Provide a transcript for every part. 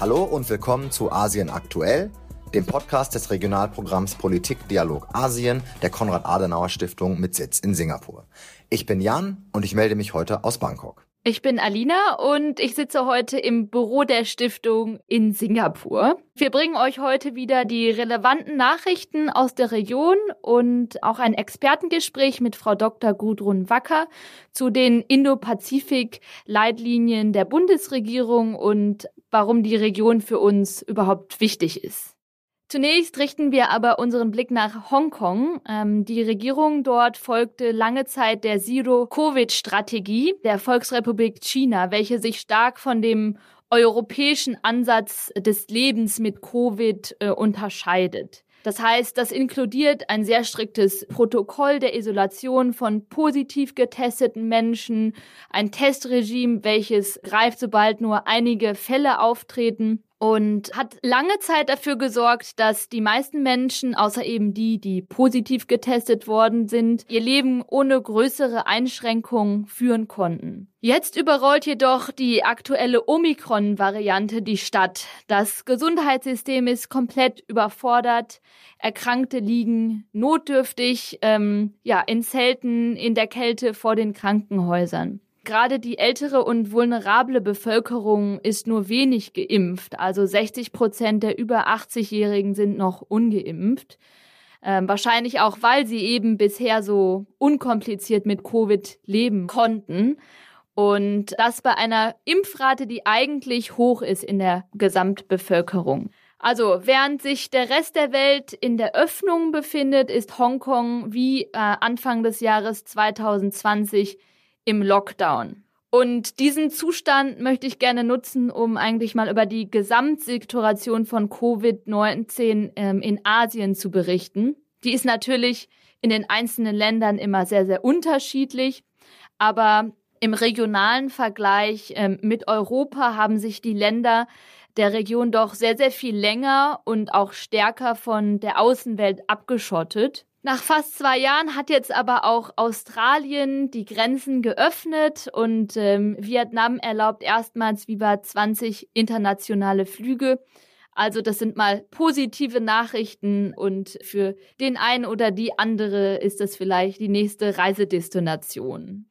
Hallo und willkommen zu Asien aktuell, dem Podcast des Regionalprogramms Politik Dialog Asien der Konrad-Adenauer-Stiftung mit Sitz in Singapur. Ich bin Jan und ich melde mich heute aus Bangkok. Ich bin Alina und ich sitze heute im Büro der Stiftung in Singapur. Wir bringen euch heute wieder die relevanten Nachrichten aus der Region und auch ein Expertengespräch mit Frau Dr. Gudrun Wacker zu den Indo-Pazifik-Leitlinien der Bundesregierung und warum die Region für uns überhaupt wichtig ist. Zunächst richten wir aber unseren Blick nach Hongkong. Ähm, die Regierung dort folgte lange Zeit der Zero-Covid-Strategie der Volksrepublik China, welche sich stark von dem europäischen Ansatz des Lebens mit Covid äh, unterscheidet. Das heißt, das inkludiert ein sehr striktes Protokoll der Isolation von positiv getesteten Menschen, ein Testregime, welches greift, sobald nur einige Fälle auftreten und hat lange Zeit dafür gesorgt, dass die meisten Menschen, außer eben die, die positiv getestet worden sind, ihr Leben ohne größere Einschränkungen führen konnten. Jetzt überrollt jedoch die aktuelle Omikron-Variante die Stadt. Das Gesundheitssystem ist komplett überfordert. Erkrankte liegen notdürftig, ähm, ja, in Zelten, in der Kälte vor den Krankenhäusern. Gerade die ältere und vulnerable Bevölkerung ist nur wenig geimpft. Also 60 Prozent der über 80-Jährigen sind noch ungeimpft. Ähm, wahrscheinlich auch, weil sie eben bisher so unkompliziert mit Covid leben konnten. Und das bei einer Impfrate, die eigentlich hoch ist in der Gesamtbevölkerung. Also während sich der Rest der Welt in der Öffnung befindet, ist Hongkong wie äh, Anfang des Jahres 2020 im Lockdown. Und diesen Zustand möchte ich gerne nutzen, um eigentlich mal über die Gesamtsituation von Covid-19 ähm, in Asien zu berichten. Die ist natürlich in den einzelnen Ländern immer sehr, sehr unterschiedlich, aber im regionalen Vergleich ähm, mit Europa haben sich die Länder der Region doch sehr, sehr viel länger und auch stärker von der Außenwelt abgeschottet. Nach fast zwei Jahren hat jetzt aber auch Australien die Grenzen geöffnet und ähm, Vietnam erlaubt erstmals über 20 internationale Flüge. Also das sind mal positive Nachrichten und für den einen oder die andere ist das vielleicht die nächste Reisedestination.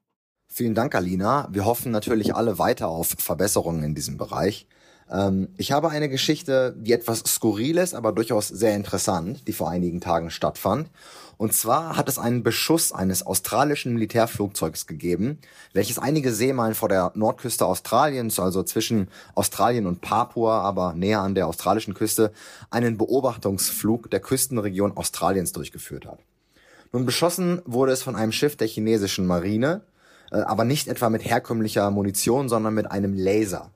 Vielen Dank, Alina. Wir hoffen natürlich alle weiter auf Verbesserungen in diesem Bereich. Ähm, ich habe eine Geschichte, die etwas skurril ist, aber durchaus sehr interessant, die vor einigen Tagen stattfand. Und zwar hat es einen Beschuss eines australischen Militärflugzeugs gegeben, welches einige Seemeilen vor der Nordküste Australiens, also zwischen Australien und Papua, aber näher an der australischen Küste, einen Beobachtungsflug der Küstenregion Australiens durchgeführt hat. Nun beschossen wurde es von einem Schiff der chinesischen Marine, äh, aber nicht etwa mit herkömmlicher Munition, sondern mit einem Laser.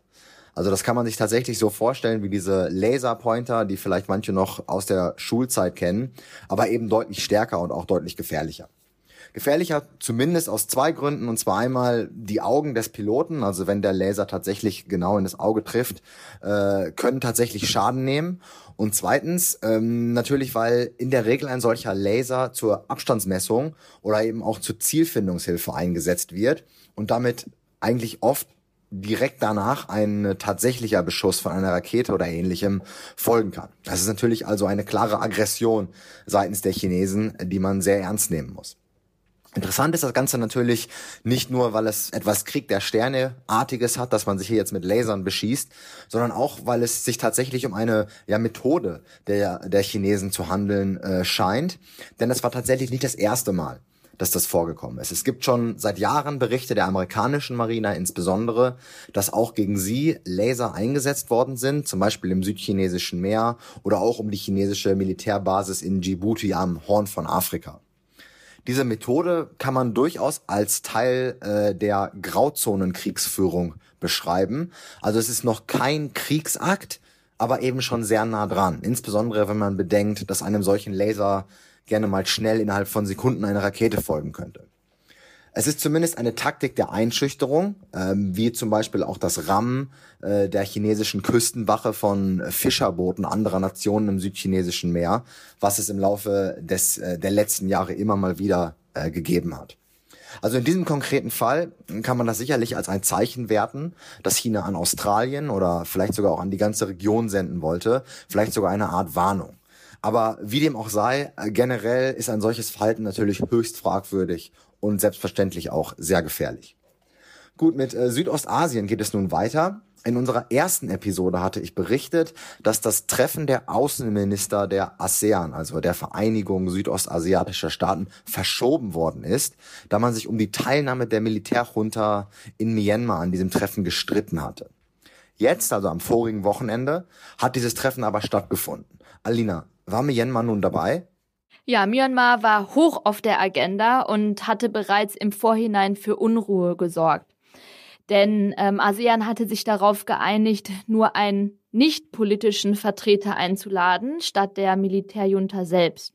Also das kann man sich tatsächlich so vorstellen wie diese Laserpointer, die vielleicht manche noch aus der Schulzeit kennen, aber eben deutlich stärker und auch deutlich gefährlicher. Gefährlicher zumindest aus zwei Gründen, und zwar einmal die Augen des Piloten, also wenn der Laser tatsächlich genau in das Auge trifft, äh, können tatsächlich Schaden nehmen. Und zweitens ähm, natürlich, weil in der Regel ein solcher Laser zur Abstandsmessung oder eben auch zur Zielfindungshilfe eingesetzt wird und damit eigentlich oft direkt danach ein tatsächlicher Beschuss von einer Rakete oder ähnlichem folgen kann. Das ist natürlich also eine klare Aggression seitens der Chinesen, die man sehr ernst nehmen muss. Interessant ist das Ganze natürlich nicht nur, weil es etwas Krieg der Sterne-artiges hat, dass man sich hier jetzt mit Lasern beschießt, sondern auch, weil es sich tatsächlich um eine ja, Methode der, der Chinesen zu handeln äh, scheint. Denn es war tatsächlich nicht das erste Mal, dass das vorgekommen ist. Es gibt schon seit Jahren Berichte der amerikanischen Marine insbesondere, dass auch gegen sie Laser eingesetzt worden sind, zum Beispiel im südchinesischen Meer oder auch um die chinesische Militärbasis in Djibouti am Horn von Afrika. Diese Methode kann man durchaus als Teil äh, der Grauzonenkriegsführung beschreiben. Also es ist noch kein Kriegsakt, aber eben schon sehr nah dran. Insbesondere wenn man bedenkt, dass einem solchen Laser gerne mal schnell innerhalb von Sekunden eine Rakete folgen könnte. Es ist zumindest eine Taktik der Einschüchterung, ähm, wie zum Beispiel auch das Rammen äh, der chinesischen Küstenwache von Fischerbooten anderer Nationen im südchinesischen Meer, was es im Laufe des, äh, der letzten Jahre immer mal wieder äh, gegeben hat. Also in diesem konkreten Fall kann man das sicherlich als ein Zeichen werten, dass China an Australien oder vielleicht sogar auch an die ganze Region senden wollte, vielleicht sogar eine Art Warnung. Aber wie dem auch sei, generell ist ein solches Verhalten natürlich höchst fragwürdig und selbstverständlich auch sehr gefährlich. Gut, mit äh, Südostasien geht es nun weiter. In unserer ersten Episode hatte ich berichtet, dass das Treffen der Außenminister der ASEAN, also der Vereinigung südostasiatischer Staaten, verschoben worden ist, da man sich um die Teilnahme der Militärjunta in Myanmar an diesem Treffen gestritten hatte. Jetzt, also am vorigen Wochenende, hat dieses Treffen aber stattgefunden. Alina, war Myanmar nun dabei? Ja, Myanmar war hoch auf der Agenda und hatte bereits im Vorhinein für Unruhe gesorgt. Denn ähm, ASEAN hatte sich darauf geeinigt, nur einen nicht politischen Vertreter einzuladen, statt der Militärjunta selbst.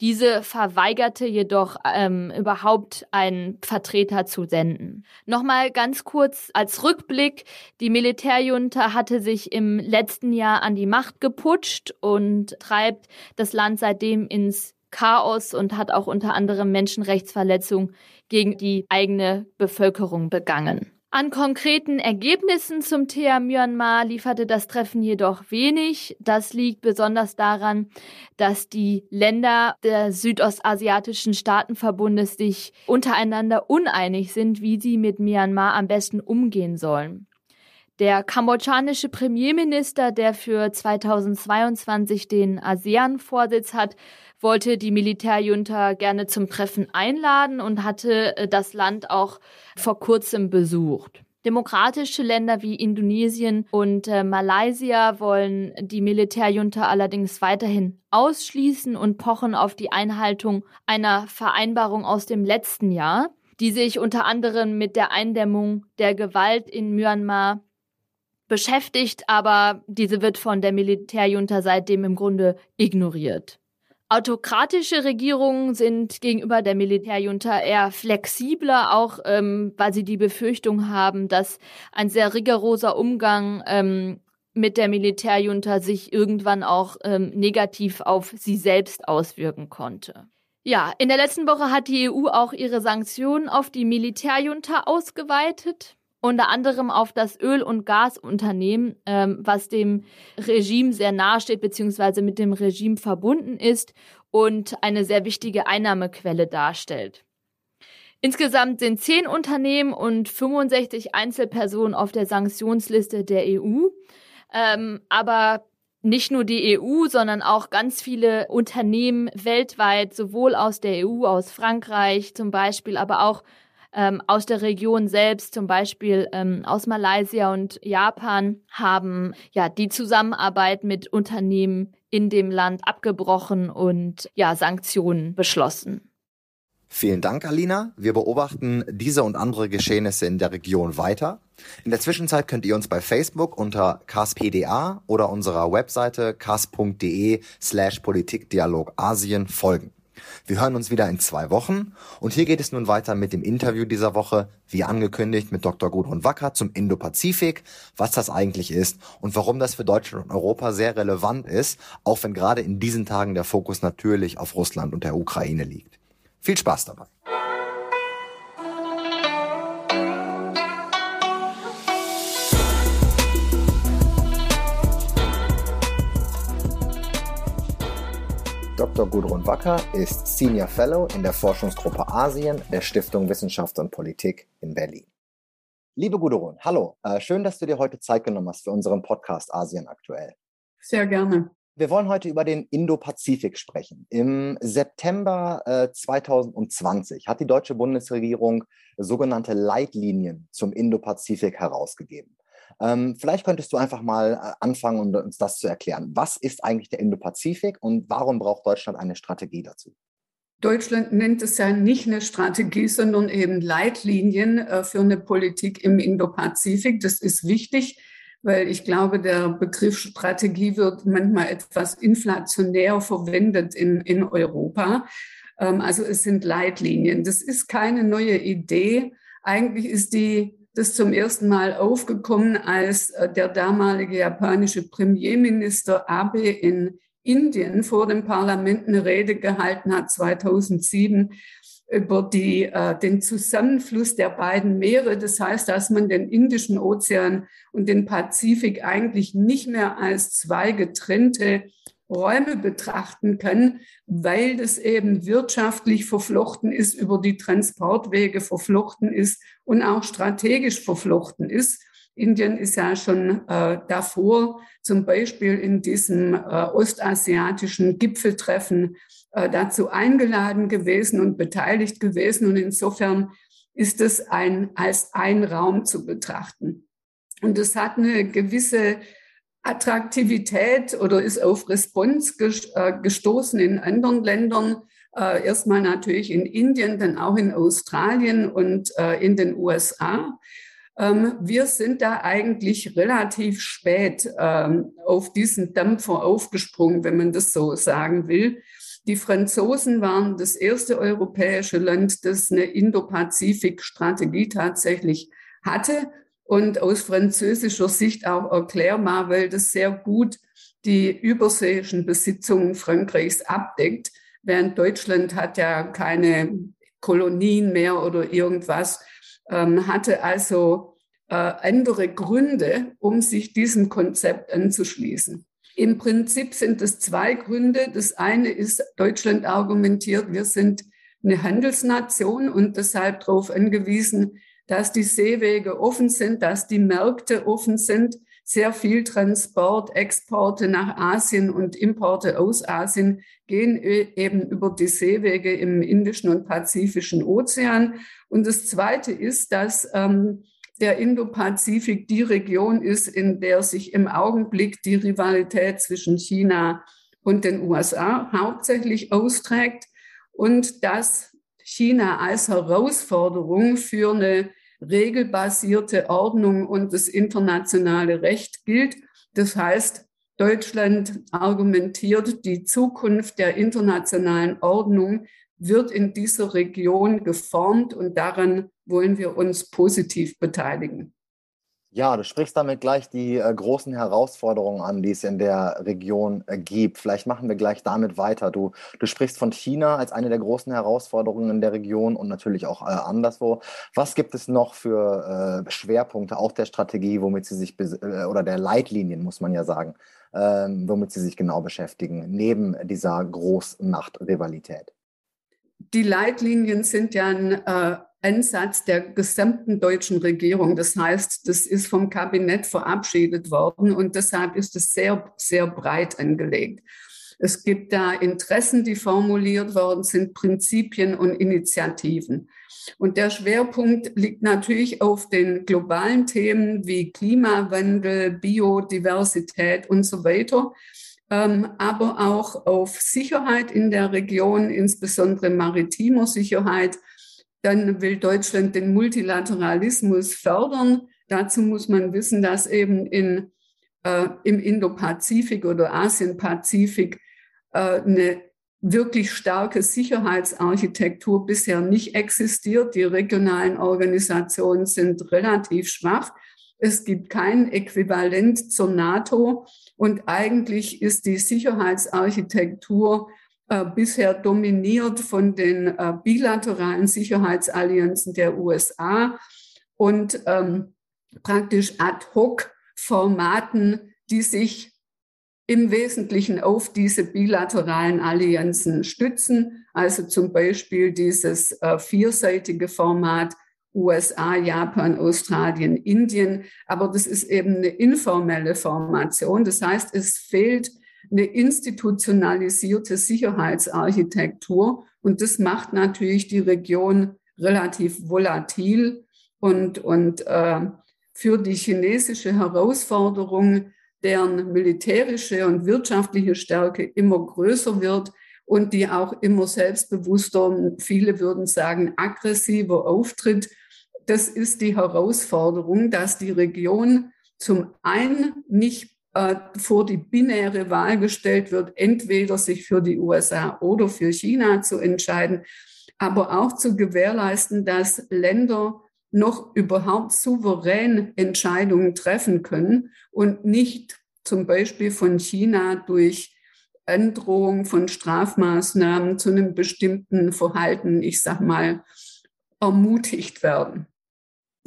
Diese verweigerte jedoch ähm, überhaupt einen Vertreter zu senden. Nochmal ganz kurz als Rückblick. Die Militärjunta hatte sich im letzten Jahr an die Macht geputscht und treibt das Land seitdem ins Chaos und hat auch unter anderem Menschenrechtsverletzungen gegen die eigene Bevölkerung begangen. An konkreten Ergebnissen zum Thema Myanmar lieferte das Treffen jedoch wenig. Das liegt besonders daran, dass die Länder des südostasiatischen Staatenverbundes sich untereinander uneinig sind, wie sie mit Myanmar am besten umgehen sollen. Der kambodschanische Premierminister, der für 2022 den ASEAN-Vorsitz hat, wollte die Militärjunta gerne zum Treffen einladen und hatte äh, das Land auch vor kurzem besucht. Demokratische Länder wie Indonesien und äh, Malaysia wollen die Militärjunta allerdings weiterhin ausschließen und pochen auf die Einhaltung einer Vereinbarung aus dem letzten Jahr, die sich unter anderem mit der Eindämmung der Gewalt in Myanmar beschäftigt, aber diese wird von der Militärjunta seitdem im Grunde ignoriert. Autokratische Regierungen sind gegenüber der Militärjunta eher flexibler, auch ähm, weil sie die Befürchtung haben, dass ein sehr rigoroser Umgang ähm, mit der Militärjunta sich irgendwann auch ähm, negativ auf sie selbst auswirken konnte. Ja, in der letzten Woche hat die EU auch ihre Sanktionen auf die Militärjunta ausgeweitet unter anderem auf das Öl- und Gasunternehmen, ähm, was dem Regime sehr nahe steht, beziehungsweise mit dem Regime verbunden ist und eine sehr wichtige Einnahmequelle darstellt. Insgesamt sind zehn Unternehmen und 65 Einzelpersonen auf der Sanktionsliste der EU. Ähm, aber nicht nur die EU, sondern auch ganz viele Unternehmen weltweit, sowohl aus der EU, aus Frankreich zum Beispiel, aber auch ähm, aus der Region selbst, zum Beispiel ähm, aus Malaysia und Japan, haben ja die Zusammenarbeit mit Unternehmen in dem Land abgebrochen und ja Sanktionen beschlossen. Vielen Dank, Alina. Wir beobachten diese und andere Geschehnisse in der Region weiter. In der Zwischenzeit könnt ihr uns bei Facebook unter caspda oder unserer Webseite cas.de slash Politikdialog Asien folgen. Wir hören uns wieder in zwei Wochen und hier geht es nun weiter mit dem Interview dieser Woche, wie angekündigt, mit Dr. Gudrun Wacker zum Indo-Pazifik, was das eigentlich ist und warum das für Deutschland und Europa sehr relevant ist, auch wenn gerade in diesen Tagen der Fokus natürlich auf Russland und der Ukraine liegt. Viel Spaß dabei. Dr. Gudrun Wacker ist Senior Fellow in der Forschungsgruppe Asien der Stiftung Wissenschaft und Politik in Berlin. Liebe Gudrun, hallo. Äh, schön, dass du dir heute Zeit genommen hast für unseren Podcast Asien aktuell. Sehr gerne. Wir wollen heute über den Indo-Pazifik sprechen. Im September äh, 2020 hat die deutsche Bundesregierung sogenannte Leitlinien zum Indo-Pazifik herausgegeben. Ähm, vielleicht könntest du einfach mal äh, anfangen, um uns das zu erklären. Was ist eigentlich der Indo-Pazifik und warum braucht Deutschland eine Strategie dazu? Deutschland nennt es ja nicht eine Strategie, sondern eben Leitlinien äh, für eine Politik im Indo-Pazifik. Das ist wichtig, weil ich glaube, der Begriff Strategie wird manchmal etwas inflationär verwendet in, in Europa. Ähm, also es sind Leitlinien. Das ist keine neue Idee. Eigentlich ist die das zum ersten Mal aufgekommen, als äh, der damalige japanische Premierminister Abe in Indien vor dem Parlament eine Rede gehalten hat 2007 über die, äh, den Zusammenfluss der beiden Meere. Das heißt, dass man den Indischen Ozean und den Pazifik eigentlich nicht mehr als zwei getrennte Räume betrachten kann, weil das eben wirtschaftlich verflochten ist, über die Transportwege verflochten ist und auch strategisch verflochten ist. Indien ist ja schon äh, davor, zum Beispiel in diesem äh, ostasiatischen Gipfeltreffen äh, dazu eingeladen gewesen und beteiligt gewesen. Und insofern ist es ein, als ein Raum zu betrachten. Und es hat eine gewisse Attraktivität oder ist auf Response äh, gestoßen in anderen Ländern. Äh, erstmal natürlich in Indien, dann auch in Australien und in den USA. Ähm, wir sind da eigentlich relativ spät ähm, auf diesen Dampfer aufgesprungen, wenn man das so sagen will. Die Franzosen waren das erste europäische Land, das eine Indo-Pazifik-Strategie tatsächlich hatte und aus französischer Sicht auch erklärbar, weil das sehr gut die überseeischen Besitzungen Frankreichs abdeckt, während Deutschland hat ja keine Kolonien mehr oder irgendwas, ähm, hatte also äh, andere Gründe, um sich diesem Konzept anzuschließen. Im Prinzip sind es zwei Gründe. Das eine ist, Deutschland argumentiert, wir sind eine Handelsnation und deshalb darauf angewiesen, dass die Seewege offen sind, dass die Märkte offen sind. Sehr viel Transport, Exporte nach Asien und Importe aus Asien gehen eben über die Seewege im Indischen und Pazifischen Ozean. Und das Zweite ist, dass ähm, der Indo-Pazifik die Region ist, in der sich im Augenblick die Rivalität zwischen China und den USA hauptsächlich austrägt und dass China als Herausforderung für eine regelbasierte Ordnung und das internationale Recht gilt. Das heißt, Deutschland argumentiert, die Zukunft der internationalen Ordnung wird in dieser Region geformt und daran wollen wir uns positiv beteiligen. Ja, du sprichst damit gleich die äh, großen Herausforderungen an, die es in der Region äh, gibt. Vielleicht machen wir gleich damit weiter. Du, du sprichst von China als eine der großen Herausforderungen in der Region und natürlich auch äh, anderswo. Was gibt es noch für äh, Schwerpunkte, auch der Strategie, womit sie sich, äh, oder der Leitlinien, muss man ja sagen, ähm, womit sie sich genau beschäftigen, neben dieser Großmachtrivalität? Die Leitlinien sind ja ein äh, Ansatz der gesamten deutschen Regierung. Das heißt, das ist vom Kabinett verabschiedet worden und deshalb ist es sehr, sehr breit angelegt. Es gibt da Interessen, die formuliert worden sind, Prinzipien und Initiativen. Und der Schwerpunkt liegt natürlich auf den globalen Themen wie Klimawandel, Biodiversität und so weiter ähm, aber auch auf Sicherheit in der Region, insbesondere maritimer Sicherheit. Dann will Deutschland den Multilateralismus fördern. Dazu muss man wissen, dass eben in, äh, im Indo-Pazifik oder Asien-Pazifik äh, eine wirklich starke Sicherheitsarchitektur bisher nicht existiert. Die regionalen Organisationen sind relativ schwach. Es gibt kein Äquivalent zur NATO. Und eigentlich ist die Sicherheitsarchitektur äh, bisher dominiert von den äh, bilateralen Sicherheitsallianzen der USA und ähm, praktisch ad hoc Formaten, die sich im Wesentlichen auf diese bilateralen Allianzen stützen. Also zum Beispiel dieses äh, vierseitige Format USA, Japan, Australien, Indien. Aber das ist eben eine informelle Formation. Das heißt, es fehlt eine institutionalisierte Sicherheitsarchitektur. Und das macht natürlich die Region relativ volatil und, und äh, für die chinesische Herausforderung, deren militärische und wirtschaftliche Stärke immer größer wird und die auch immer selbstbewusster, viele würden sagen, aggressiver auftritt, das ist die Herausforderung, dass die Region zum einen nicht vor die binäre Wahl gestellt wird, entweder sich für die USA oder für China zu entscheiden, aber auch zu gewährleisten, dass Länder noch überhaupt souverän Entscheidungen treffen können und nicht zum Beispiel von China durch Androhung von Strafmaßnahmen zu einem bestimmten Verhalten, ich sag mal, ermutigt werden.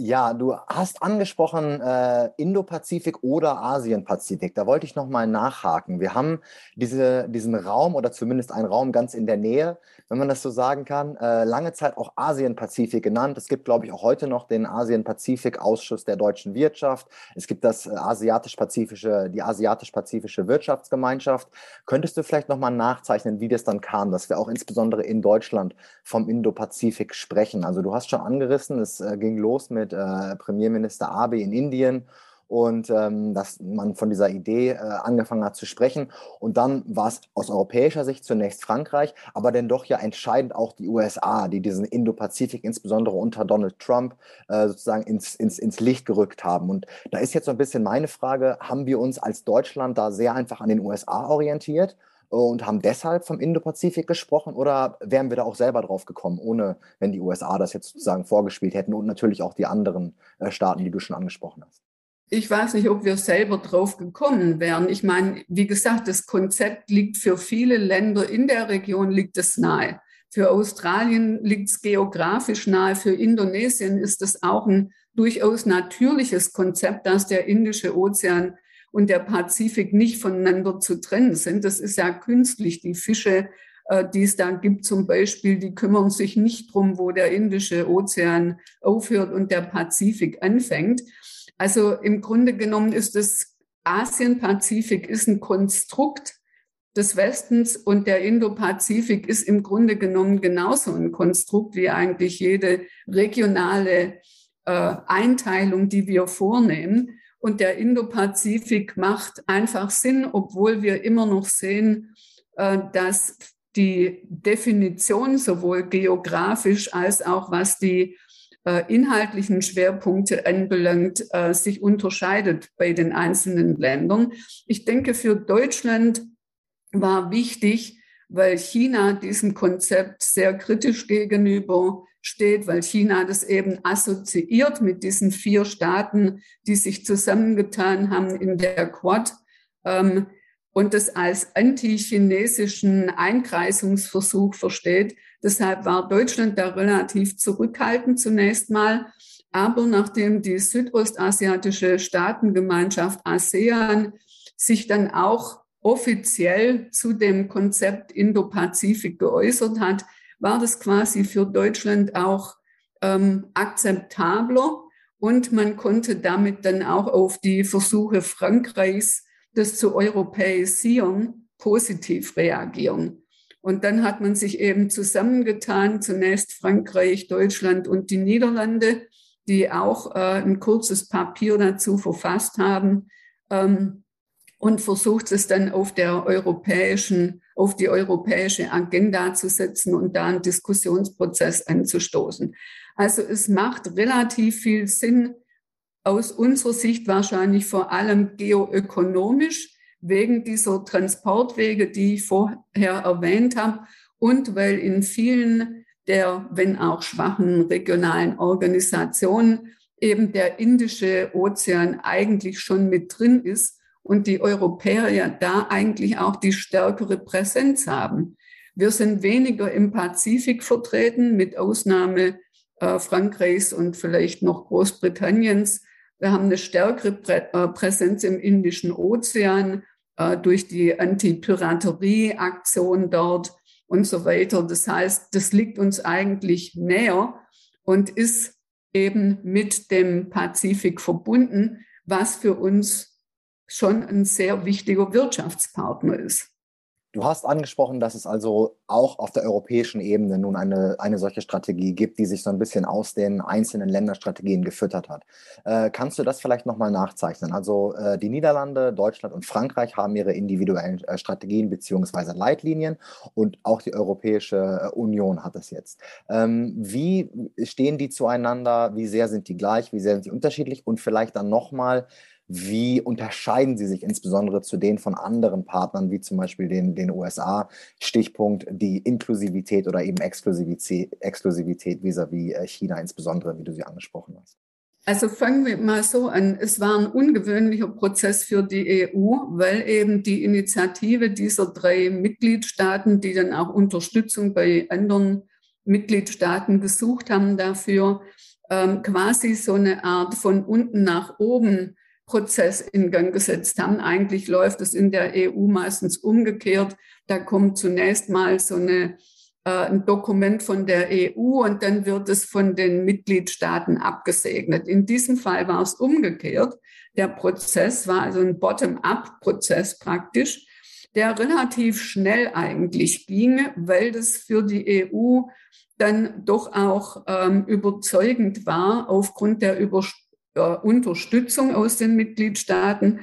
Ja, du hast angesprochen äh, Indo-Pazifik oder Asien-Pazifik. Da wollte ich nochmal nachhaken. Wir haben diese, diesen Raum oder zumindest einen Raum ganz in der Nähe, wenn man das so sagen kann, äh, lange Zeit auch Asien-Pazifik genannt. Es gibt, glaube ich, auch heute noch den Asien-Pazifik-Ausschuss der deutschen Wirtschaft. Es gibt das äh, asiatisch-pazifische, die asiatisch-pazifische Wirtschaftsgemeinschaft. Könntest du vielleicht nochmal nachzeichnen, wie das dann kam, dass wir auch insbesondere in Deutschland vom Indo-Pazifik sprechen? Also du hast schon angerissen, es äh, ging los mit mit äh, Premierminister Abe in Indien und ähm, dass man von dieser Idee äh, angefangen hat zu sprechen. Und dann war es aus europäischer Sicht zunächst Frankreich, aber dann doch ja entscheidend auch die USA, die diesen Indo-Pazifik insbesondere unter Donald Trump äh, sozusagen ins, ins, ins Licht gerückt haben. Und da ist jetzt so ein bisschen meine Frage, haben wir uns als Deutschland da sehr einfach an den USA orientiert? Und haben deshalb vom Indo-Pazifik gesprochen oder wären wir da auch selber drauf gekommen, ohne wenn die USA das jetzt sozusagen vorgespielt hätten und natürlich auch die anderen äh, Staaten, die du schon angesprochen hast? Ich weiß nicht, ob wir selber drauf gekommen wären. Ich meine, wie gesagt, das Konzept liegt für viele Länder in der Region liegt es nahe. Für Australien liegt es geografisch nahe. Für Indonesien ist es auch ein durchaus natürliches Konzept, dass der Indische Ozean und der Pazifik nicht voneinander zu trennen sind. Das ist ja künstlich. Die Fische, äh, die es da gibt zum Beispiel, die kümmern sich nicht drum, wo der Indische Ozean aufhört und der Pazifik anfängt. Also im Grunde genommen ist das Asien-Pazifik ist ein Konstrukt des Westens und der Indo-Pazifik ist im Grunde genommen genauso ein Konstrukt wie eigentlich jede regionale äh, Einteilung, die wir vornehmen. Und der Indo-Pazifik macht einfach Sinn, obwohl wir immer noch sehen, äh, dass die Definition sowohl geografisch als auch was die äh, inhaltlichen Schwerpunkte anbelangt, äh, sich unterscheidet bei den einzelnen Ländern. Ich denke, für Deutschland war wichtig, weil China diesem Konzept sehr kritisch gegenüber steht, weil China das eben assoziiert mit diesen vier Staaten, die sich zusammengetan haben in der Quad ähm, und das als antichinesischen Einkreisungsversuch versteht. Deshalb war Deutschland da relativ zurückhaltend zunächst mal. Aber nachdem die südostasiatische Staatengemeinschaft ASEAN sich dann auch offiziell zu dem Konzept Indo-Pazifik geäußert hat, war das quasi für Deutschland auch ähm, akzeptabler und man konnte damit dann auch auf die Versuche Frankreichs, das zu europäisieren, positiv reagieren. Und dann hat man sich eben zusammengetan, zunächst Frankreich, Deutschland und die Niederlande, die auch äh, ein kurzes Papier dazu verfasst haben ähm, und versucht es dann auf der europäischen auf die europäische Agenda zu setzen und da einen Diskussionsprozess anzustoßen. Also es macht relativ viel Sinn, aus unserer Sicht wahrscheinlich vor allem geoökonomisch, wegen dieser Transportwege, die ich vorher erwähnt habe, und weil in vielen der, wenn auch schwachen regionalen Organisationen eben der Indische Ozean eigentlich schon mit drin ist und die Europäer ja da eigentlich auch die stärkere Präsenz haben. Wir sind weniger im Pazifik vertreten, mit Ausnahme äh, Frankreichs und vielleicht noch Großbritanniens. Wir haben eine stärkere Prä äh, Präsenz im Indischen Ozean äh, durch die Anti-Piraterie-Aktion dort und so weiter. Das heißt, das liegt uns eigentlich näher und ist eben mit dem Pazifik verbunden, was für uns schon ein sehr wichtiger Wirtschaftspartner ist. Du hast angesprochen, dass es also auch auf der europäischen Ebene nun eine, eine solche Strategie gibt, die sich so ein bisschen aus den einzelnen Länderstrategien gefüttert hat. Äh, kannst du das vielleicht nochmal nachzeichnen? Also äh, die Niederlande, Deutschland und Frankreich haben ihre individuellen äh, Strategien beziehungsweise Leitlinien und auch die Europäische äh, Union hat es jetzt. Ähm, wie stehen die zueinander? Wie sehr sind die gleich? Wie sehr sind sie unterschiedlich? Und vielleicht dann nochmal, wie unterscheiden sie sich insbesondere zu denen von anderen Partnern, wie zum Beispiel den, den USA? Stichpunkt die Inklusivität oder eben Exklusivität, Exklusivität vis-à-vis -vis äh, China, insbesondere, wie du sie angesprochen hast. Also fangen wir mal so an. Es war ein ungewöhnlicher Prozess für die EU, weil eben die Initiative dieser drei Mitgliedstaaten, die dann auch Unterstützung bei anderen Mitgliedstaaten gesucht haben dafür, ähm, quasi so eine Art von unten nach oben Prozess in Gang gesetzt haben. Eigentlich läuft es in der EU meistens umgekehrt. Da kommt zunächst mal so eine äh, ein Dokument von der EU und dann wird es von den Mitgliedstaaten abgesegnet. In diesem Fall war es umgekehrt. Der Prozess war also ein Bottom-up-Prozess praktisch, der relativ schnell eigentlich ging, weil das für die EU dann doch auch ähm, überzeugend war aufgrund der Über äh, Unterstützung aus den Mitgliedstaaten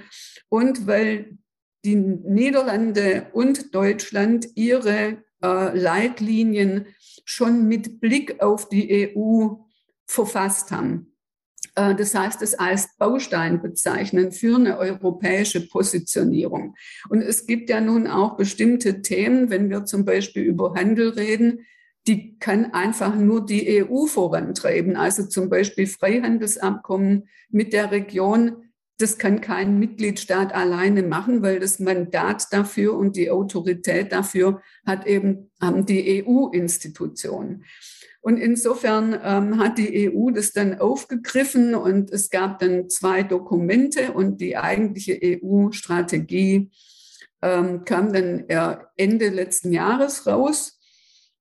und weil die Niederlande und Deutschland ihre äh, Leitlinien schon mit Blick auf die EU verfasst haben. Äh, das heißt, es als Baustein bezeichnen für eine europäische Positionierung. Und es gibt ja nun auch bestimmte Themen, wenn wir zum Beispiel über Handel reden, die kann einfach nur die EU vorantreiben. Also zum Beispiel Freihandelsabkommen mit der Region das kann kein Mitgliedstaat alleine machen, weil das Mandat dafür und die Autorität dafür hat eben haben die EU-Institutionen. Und insofern ähm, hat die EU das dann aufgegriffen und es gab dann zwei Dokumente und die eigentliche EU-Strategie ähm, kam dann Ende letzten Jahres raus.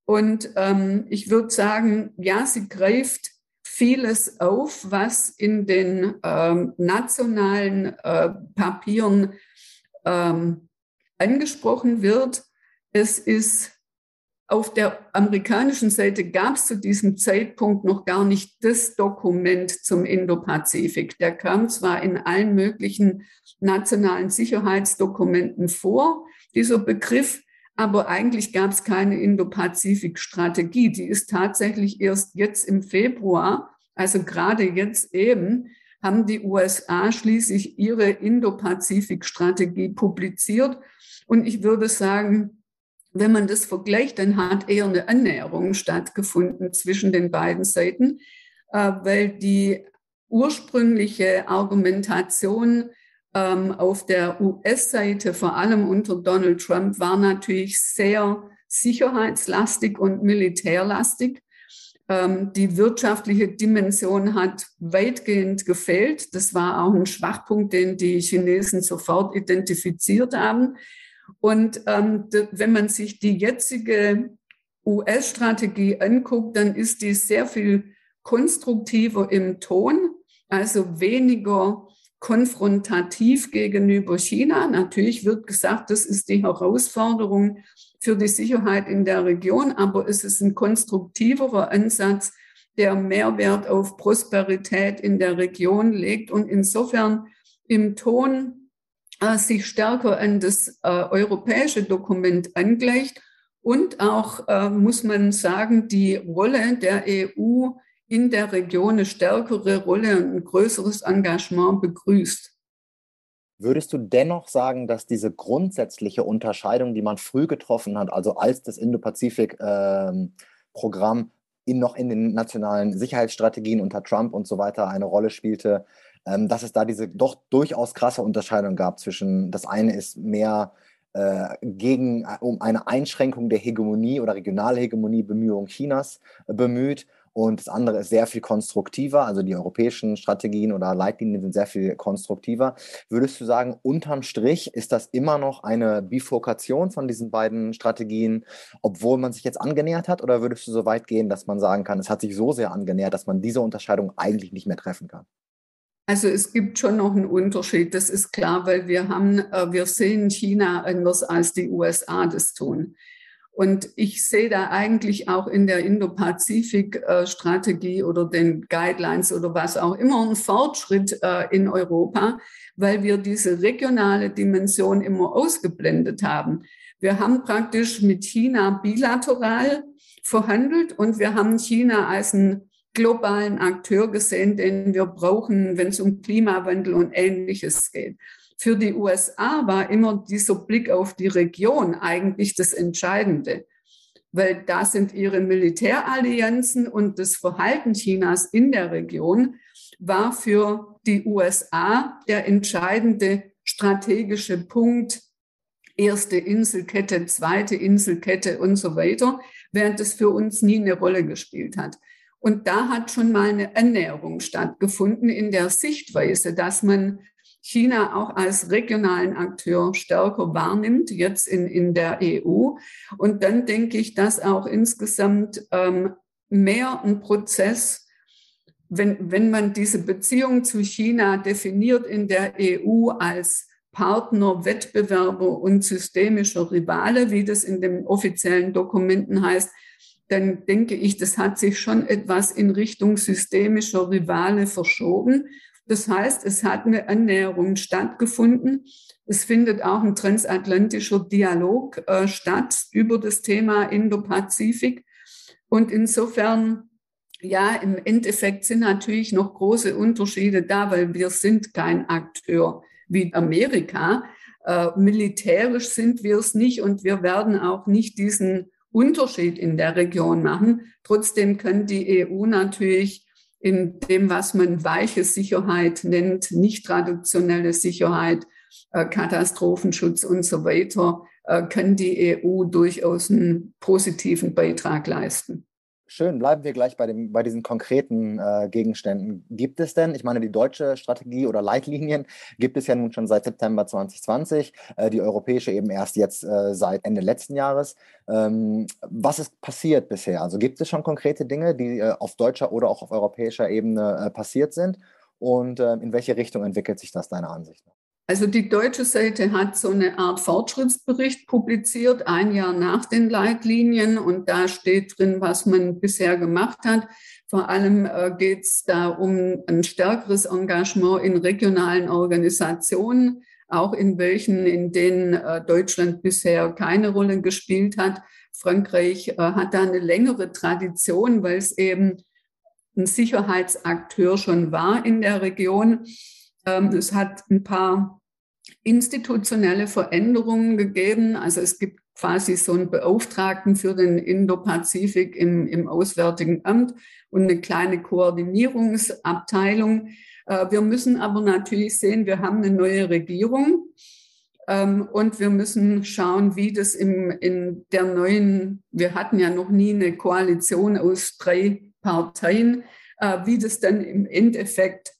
Und ähm, ich würde sagen, ja, sie greift vieles auf, was in den ähm, nationalen äh, Papieren ähm, angesprochen wird. Es ist auf der amerikanischen Seite gab es zu diesem Zeitpunkt noch gar nicht das Dokument zum Indopazifik. Der kam zwar in allen möglichen nationalen Sicherheitsdokumenten vor, dieser Begriff, aber eigentlich gab es keine Indo-Pazifik-Strategie. Die ist tatsächlich erst jetzt im Februar, also gerade jetzt eben, haben die USA schließlich ihre Indo-Pazifik-Strategie publiziert. Und ich würde sagen, wenn man das vergleicht, dann hat eher eine Annäherung stattgefunden zwischen den beiden Seiten, äh, weil die ursprüngliche Argumentation ähm, auf der US-Seite, vor allem unter Donald Trump, war natürlich sehr sicherheitslastig und militärlastig. Ähm, die wirtschaftliche Dimension hat weitgehend gefehlt. Das war auch ein Schwachpunkt, den die Chinesen sofort identifiziert haben. Und ähm, wenn man sich die jetzige US-Strategie anguckt, dann ist die sehr viel konstruktiver im Ton, also weniger konfrontativ gegenüber China. Natürlich wird gesagt, das ist die Herausforderung für die Sicherheit in der Region, aber es ist ein konstruktiverer Ansatz, der Mehrwert auf Prosperität in der Region legt und insofern im Ton äh, sich stärker an das äh, europäische Dokument angleicht und auch, äh, muss man sagen, die Rolle der EU in der Region eine stärkere Rolle und ein größeres Engagement begrüßt. Würdest du dennoch sagen, dass diese grundsätzliche Unterscheidung, die man früh getroffen hat, also als das Indo-Pazifik-Programm ähm, in, noch in den nationalen Sicherheitsstrategien unter Trump und so weiter eine Rolle spielte, ähm, dass es da diese doch durchaus krasse Unterscheidung gab zwischen, das eine ist mehr äh, gegen, äh, um eine Einschränkung der Hegemonie oder regionale Hegemonie Bemühungen Chinas äh, bemüht und das andere ist sehr viel konstruktiver, also die europäischen Strategien oder Leitlinien sind sehr viel konstruktiver. Würdest du sagen, unterm Strich ist das immer noch eine Bifurkation von diesen beiden Strategien, obwohl man sich jetzt angenähert hat? Oder würdest du so weit gehen, dass man sagen kann, es hat sich so sehr angenähert, dass man diese Unterscheidung eigentlich nicht mehr treffen kann? Also es gibt schon noch einen Unterschied, das ist klar, weil wir haben, äh, wir sehen China anders als die USA das tun. Und ich sehe da eigentlich auch in der Indo-Pazifik-Strategie oder den Guidelines oder was auch immer einen Fortschritt äh, in Europa, weil wir diese regionale Dimension immer ausgeblendet haben. Wir haben praktisch mit China bilateral verhandelt und wir haben China als einen globalen Akteur gesehen, den wir brauchen, wenn es um Klimawandel und Ähnliches geht. Für die USA war immer dieser Blick auf die Region eigentlich das Entscheidende, weil da sind ihre Militärallianzen und das Verhalten Chinas in der Region war für die USA der entscheidende strategische Punkt, erste Inselkette, zweite Inselkette und so weiter, während es für uns nie eine Rolle gespielt hat. Und da hat schon mal eine Annäherung stattgefunden in der Sichtweise, dass man China auch als regionalen Akteur stärker wahrnimmt, jetzt in, in der EU. Und dann denke ich, dass auch insgesamt ähm, mehr ein Prozess, wenn, wenn man diese Beziehung zu China definiert in der EU als Partner, Wettbewerber und systemischer Rivale, wie das in den offiziellen Dokumenten heißt, dann denke ich, das hat sich schon etwas in Richtung systemischer Rivale verschoben. Das heißt, es hat eine Annäherung stattgefunden. Es findet auch ein transatlantischer Dialog äh, statt über das Thema Indo-Pazifik. Und insofern, ja, im Endeffekt sind natürlich noch große Unterschiede da, weil wir sind kein Akteur wie Amerika. Äh, militärisch sind wir es nicht und wir werden auch nicht diesen Unterschied in der Region machen. Trotzdem kann die EU natürlich in dem, was man weiche Sicherheit nennt, nicht traditionelle Sicherheit, äh, Katastrophenschutz und so weiter, äh, kann die EU durchaus einen positiven Beitrag leisten. Schön, bleiben wir gleich bei, dem, bei diesen konkreten äh, Gegenständen. Gibt es denn, ich meine, die deutsche Strategie oder Leitlinien gibt es ja nun schon seit September 2020, äh, die europäische eben erst jetzt äh, seit Ende letzten Jahres. Ähm, was ist passiert bisher? Also gibt es schon konkrete Dinge, die äh, auf deutscher oder auch auf europäischer Ebene äh, passiert sind? Und äh, in welche Richtung entwickelt sich das deiner Ansicht nach? Also die deutsche Seite hat so eine Art Fortschrittsbericht publiziert, ein Jahr nach den Leitlinien. Und da steht drin, was man bisher gemacht hat. Vor allem äh, geht es da um ein stärkeres Engagement in regionalen Organisationen, auch in welchen, in denen äh, Deutschland bisher keine Rolle gespielt hat. Frankreich äh, hat da eine längere Tradition, weil es eben ein Sicherheitsakteur schon war in der Region. Ähm, es hat ein paar institutionelle Veränderungen gegeben. Also es gibt quasi so einen Beauftragten für den Indo-Pazifik im, im Auswärtigen Amt und eine kleine Koordinierungsabteilung. Äh, wir müssen aber natürlich sehen, wir haben eine neue Regierung. Ähm, und wir müssen schauen, wie das im, in der neuen, wir hatten ja noch nie eine Koalition aus drei Parteien, äh, wie das dann im Endeffekt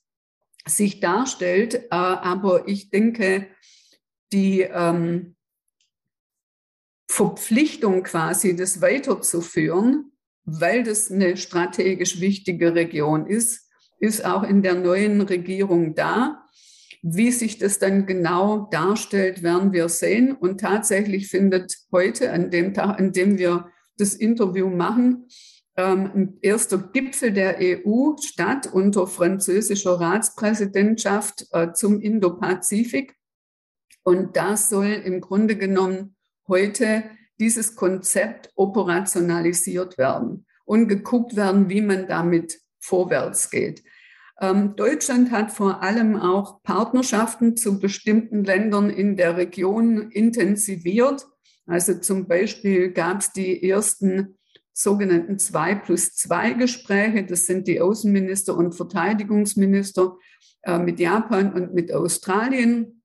sich darstellt. Äh, aber ich denke, die ähm, Verpflichtung quasi, das weiterzuführen, weil das eine strategisch wichtige Region ist, ist auch in der neuen Regierung da. Wie sich das dann genau darstellt, werden wir sehen. Und tatsächlich findet heute, an dem Tag, an dem wir das Interview machen, ein erster Gipfel der EU statt unter französischer Ratspräsidentschaft äh, zum Indo-Pazifik. Und da soll im Grunde genommen heute dieses Konzept operationalisiert werden und geguckt werden, wie man damit vorwärts geht. Ähm, Deutschland hat vor allem auch Partnerschaften zu bestimmten Ländern in der Region intensiviert. Also zum Beispiel gab es die ersten sogenannten 2 plus 2 Gespräche. Das sind die Außenminister und Verteidigungsminister äh, mit Japan und mit Australien.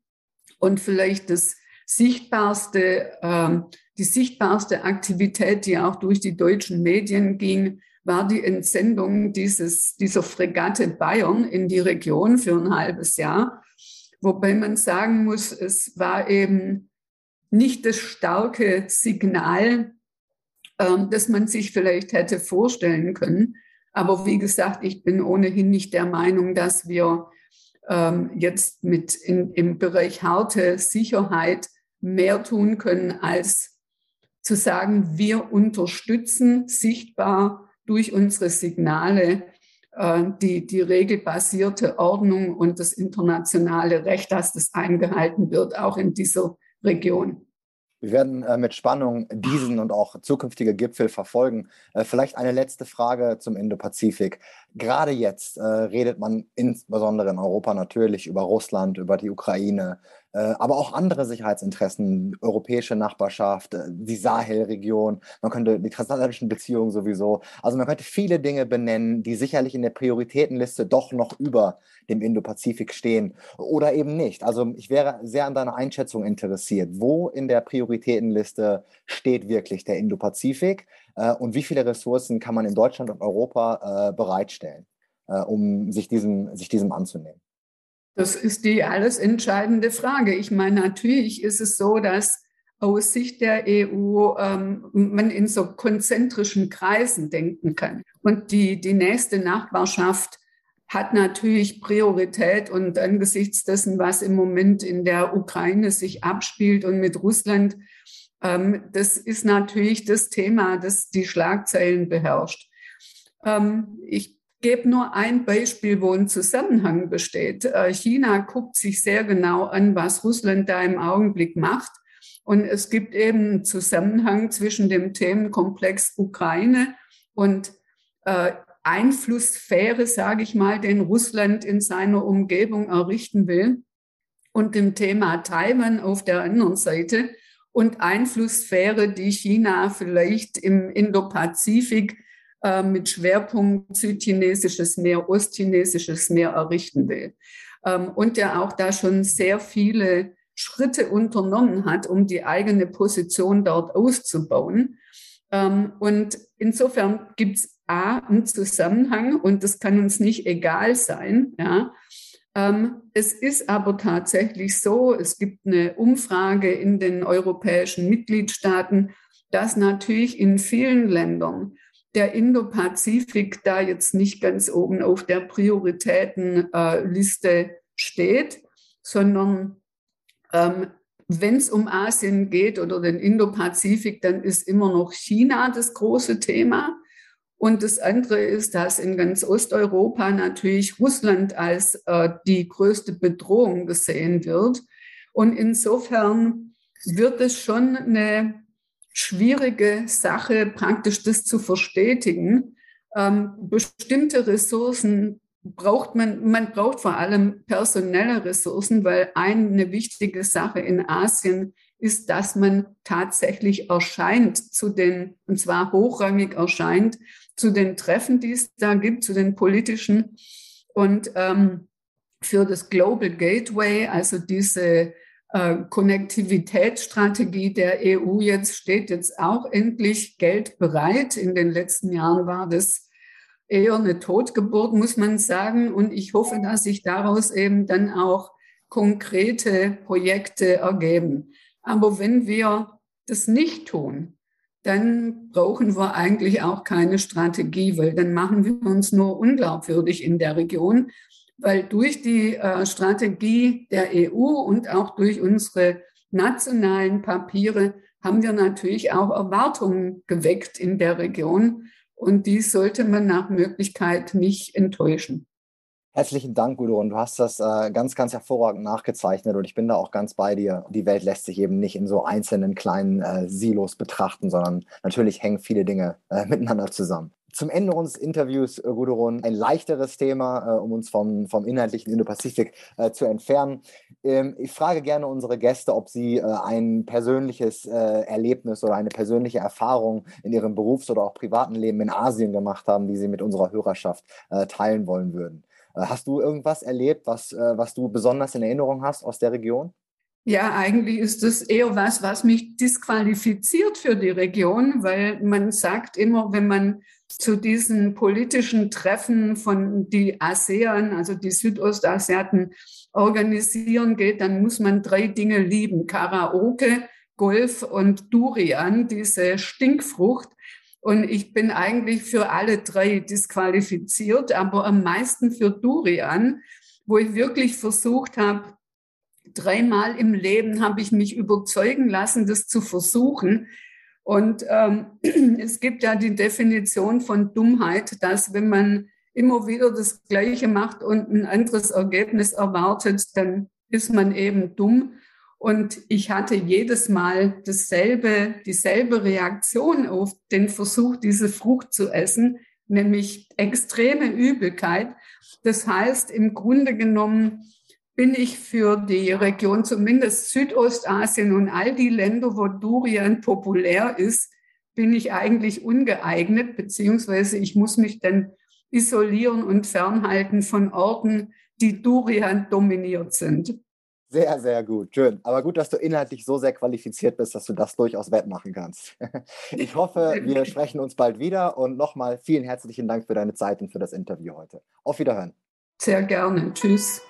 Und vielleicht das sichtbarste, äh, die sichtbarste Aktivität, die auch durch die deutschen Medien ging, war die Entsendung dieses, dieser Fregatte Bayern in die Region für ein halbes Jahr. Wobei man sagen muss, es war eben nicht das starke Signal, ähm, das man sich vielleicht hätte vorstellen können. Aber wie gesagt, ich bin ohnehin nicht der Meinung, dass wir ähm, jetzt mit in, im Bereich harte Sicherheit mehr tun können, als zu sagen, wir unterstützen sichtbar durch unsere Signale äh, die, die regelbasierte Ordnung und das internationale Recht, dass das eingehalten wird, auch in dieser Region. Wir werden äh, mit Spannung diesen und auch zukünftige Gipfel verfolgen. Äh, vielleicht eine letzte Frage zum Indo-Pazifik. Gerade jetzt äh, redet man insbesondere in Europa natürlich über Russland, über die Ukraine. äh, aber auch andere Sicherheitsinteressen, europäische Nachbarschaft, äh, die Sahelregion, man könnte die transatlantischen Beziehungen sowieso. Also man könnte viele Dinge benennen, die sicherlich in der Prioritätenliste doch noch über dem Indo-Pazifik stehen oder eben nicht. Also ich wäre sehr an deiner Einschätzung interessiert. Wo in der Prioritätenliste steht wirklich der Indo-Pazifik äh, und wie viele Ressourcen kann man in Deutschland und Europa äh, bereitstellen, äh, um sich diesem, sich diesem anzunehmen? Das ist die alles entscheidende Frage. Ich meine, natürlich ist es so, dass aus Sicht der EU ähm, man in so konzentrischen Kreisen denken kann. Und die, die nächste Nachbarschaft hat natürlich Priorität und angesichts dessen, was im Moment in der Ukraine sich abspielt und mit Russland, ähm, das ist natürlich das Thema, das die Schlagzeilen beherrscht. Ähm, ich gebe nur ein Beispiel, wo ein Zusammenhang besteht. Äh, China guckt sich sehr genau an, was Russland da im Augenblick macht. Und es gibt eben einen Zusammenhang zwischen dem Themenkomplex Ukraine und äh, Einflusssphäre, sage ich mal, den Russland in seiner Umgebung errichten will und dem Thema Taiwan auf der anderen Seite und Einflusssphäre, die China vielleicht im Indopazifik äh, mit Schwerpunkt südchinesisches Meer, ostchinesisches Meer errichten will. Ähm, und der auch da schon sehr viele Schritte unternommen hat, um die eigene Position dort auszubauen. Ähm, und insofern gibt es A, einen Zusammenhang und das kann uns nicht egal sein. Ja. Ähm, es ist aber tatsächlich so, es gibt eine Umfrage in den europäischen Mitgliedstaaten, dass natürlich in vielen Ländern der Indo-Pazifik da jetzt nicht ganz oben auf der Prioritätenliste äh, steht, sondern ähm, wenn es um Asien geht oder den Indo-Pazifik, dann ist immer noch China das große Thema. Und das andere ist, dass in ganz Osteuropa natürlich Russland als äh, die größte Bedrohung gesehen wird. Und insofern wird es schon eine schwierige Sache, praktisch das zu verstetigen. Ähm, bestimmte Ressourcen braucht man, man braucht vor allem personelle Ressourcen, weil eine wichtige Sache in Asien ist, dass man tatsächlich erscheint zu den, und zwar hochrangig erscheint, zu den Treffen, die es da gibt, zu den politischen. Und ähm, für das Global Gateway, also diese Konnektivitätsstrategie der EU jetzt steht jetzt auch endlich Geld bereit. In den letzten Jahren war das eher eine Totgeburt, muss man sagen. Und ich hoffe, dass sich daraus eben dann auch konkrete Projekte ergeben. Aber wenn wir das nicht tun, dann brauchen wir eigentlich auch keine Strategie, weil dann machen wir uns nur unglaubwürdig in der Region weil durch die äh, Strategie der EU und auch durch unsere nationalen Papiere haben wir natürlich auch Erwartungen geweckt in der Region und die sollte man nach Möglichkeit nicht enttäuschen. Herzlichen Dank, Gudrun. Du hast das äh, ganz, ganz hervorragend nachgezeichnet und ich bin da auch ganz bei dir. Die Welt lässt sich eben nicht in so einzelnen kleinen äh, Silos betrachten, sondern natürlich hängen viele Dinge äh, miteinander zusammen. Zum Ende unseres Interviews, äh, Gudrun, ein leichteres Thema, äh, um uns vom, vom inhaltlichen Indo-Pazifik äh, zu entfernen. Ähm, ich frage gerne unsere Gäste, ob sie äh, ein persönliches äh, Erlebnis oder eine persönliche Erfahrung in ihrem Berufs- oder auch privaten Leben in Asien gemacht haben, die sie mit unserer Hörerschaft äh, teilen wollen würden. hast du irgendwas erlebt, was, was du besonders in Erinnerung hast aus der Region? Ja, eigentlich ist das eher was, was mich disqualifiziert für die Region, weil man sagt immer, wenn man zu diesen politischen Treffen von die ASEAN, also die Südostasiaten, organisieren geht, dann muss man drei Dinge lieben. Karaoke, Golf und Durian, diese Stinkfrucht. Und ich bin eigentlich für alle drei disqualifiziert, aber am meisten für Durian, wo ich wirklich versucht habe, dreimal im Leben habe ich mich überzeugen lassen, das zu versuchen. Und ähm, es gibt ja die Definition von Dummheit, dass wenn man immer wieder das Gleiche macht und ein anderes Ergebnis erwartet, dann ist man eben dumm. Und ich hatte jedes Mal dasselbe, dieselbe Reaktion auf den Versuch, diese Frucht zu essen, nämlich extreme Übelkeit. Das heißt, im Grunde genommen bin ich für die Region, zumindest Südostasien und all die Länder, wo Durian populär ist, bin ich eigentlich ungeeignet, beziehungsweise ich muss mich dann isolieren und fernhalten von Orten, die Durian dominiert sind. Sehr, sehr gut, schön. Aber gut, dass du inhaltlich so sehr qualifiziert bist, dass du das durchaus wettmachen kannst. Ich hoffe, wir sprechen uns bald wieder und nochmal vielen herzlichen Dank für deine Zeit und für das Interview heute. Auf Wiederhören. Sehr gerne. Tschüss.